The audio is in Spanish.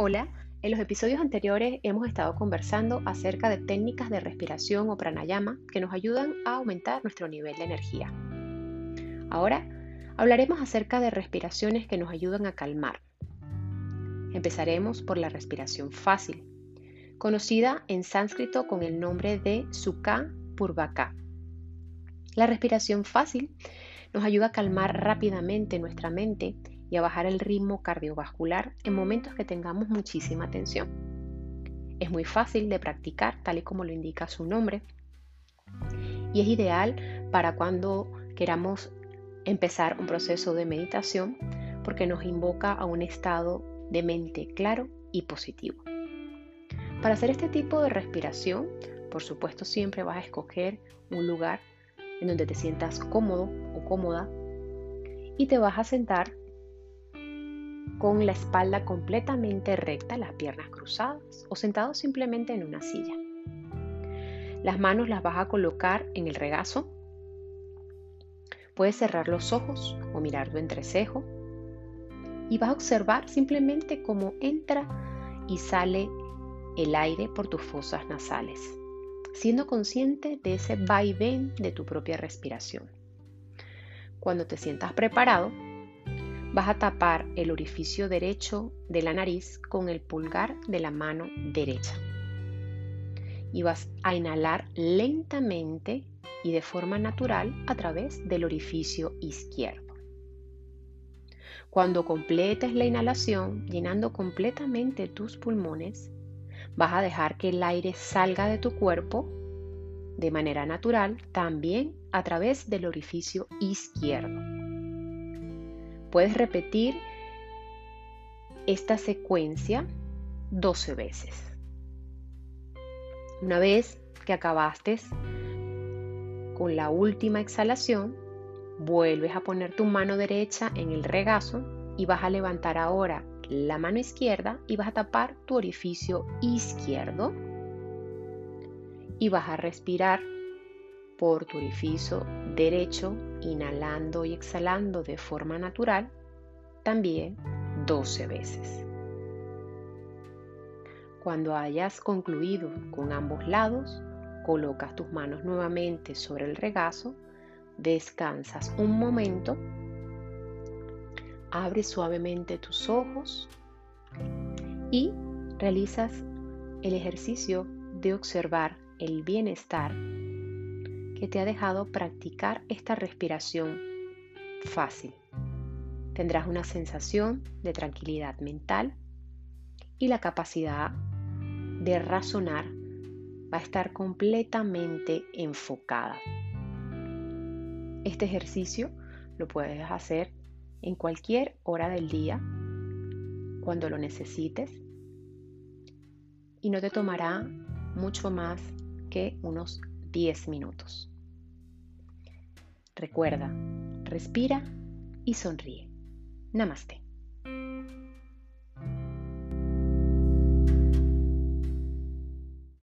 Hola, en los episodios anteriores hemos estado conversando acerca de técnicas de respiración o pranayama que nos ayudan a aumentar nuestro nivel de energía. Ahora hablaremos acerca de respiraciones que nos ayudan a calmar. Empezaremos por la respiración fácil, conocida en sánscrito con el nombre de Sukha Purvaka. La respiración fácil nos ayuda a calmar rápidamente nuestra mente y a bajar el ritmo cardiovascular en momentos que tengamos muchísima tensión. Es muy fácil de practicar, tal y como lo indica su nombre, y es ideal para cuando queramos empezar un proceso de meditación porque nos invoca a un estado de mente claro y positivo. Para hacer este tipo de respiración, por supuesto siempre vas a escoger un lugar en donde te sientas cómodo o cómoda y te vas a sentar con la espalda completamente recta, las piernas cruzadas o sentado simplemente en una silla. Las manos las vas a colocar en el regazo. Puedes cerrar los ojos o mirar tu entrecejo y vas a observar simplemente cómo entra y sale el aire por tus fosas nasales, siendo consciente de ese vaivén de tu propia respiración. Cuando te sientas preparado, Vas a tapar el orificio derecho de la nariz con el pulgar de la mano derecha. Y vas a inhalar lentamente y de forma natural a través del orificio izquierdo. Cuando completes la inhalación, llenando completamente tus pulmones, vas a dejar que el aire salga de tu cuerpo de manera natural también a través del orificio izquierdo. Puedes repetir esta secuencia 12 veces. Una vez que acabaste con la última exhalación, vuelves a poner tu mano derecha en el regazo y vas a levantar ahora la mano izquierda y vas a tapar tu orificio izquierdo y vas a respirar por tu orificio derecho, inhalando y exhalando de forma natural, también 12 veces. Cuando hayas concluido con ambos lados, colocas tus manos nuevamente sobre el regazo, descansas un momento, abres suavemente tus ojos y realizas el ejercicio de observar el bienestar que te ha dejado practicar esta respiración fácil. Tendrás una sensación de tranquilidad mental y la capacidad de razonar va a estar completamente enfocada. Este ejercicio lo puedes hacer en cualquier hora del día, cuando lo necesites, y no te tomará mucho más que unos 10 minutos. Recuerda, respira y sonríe. Namaste.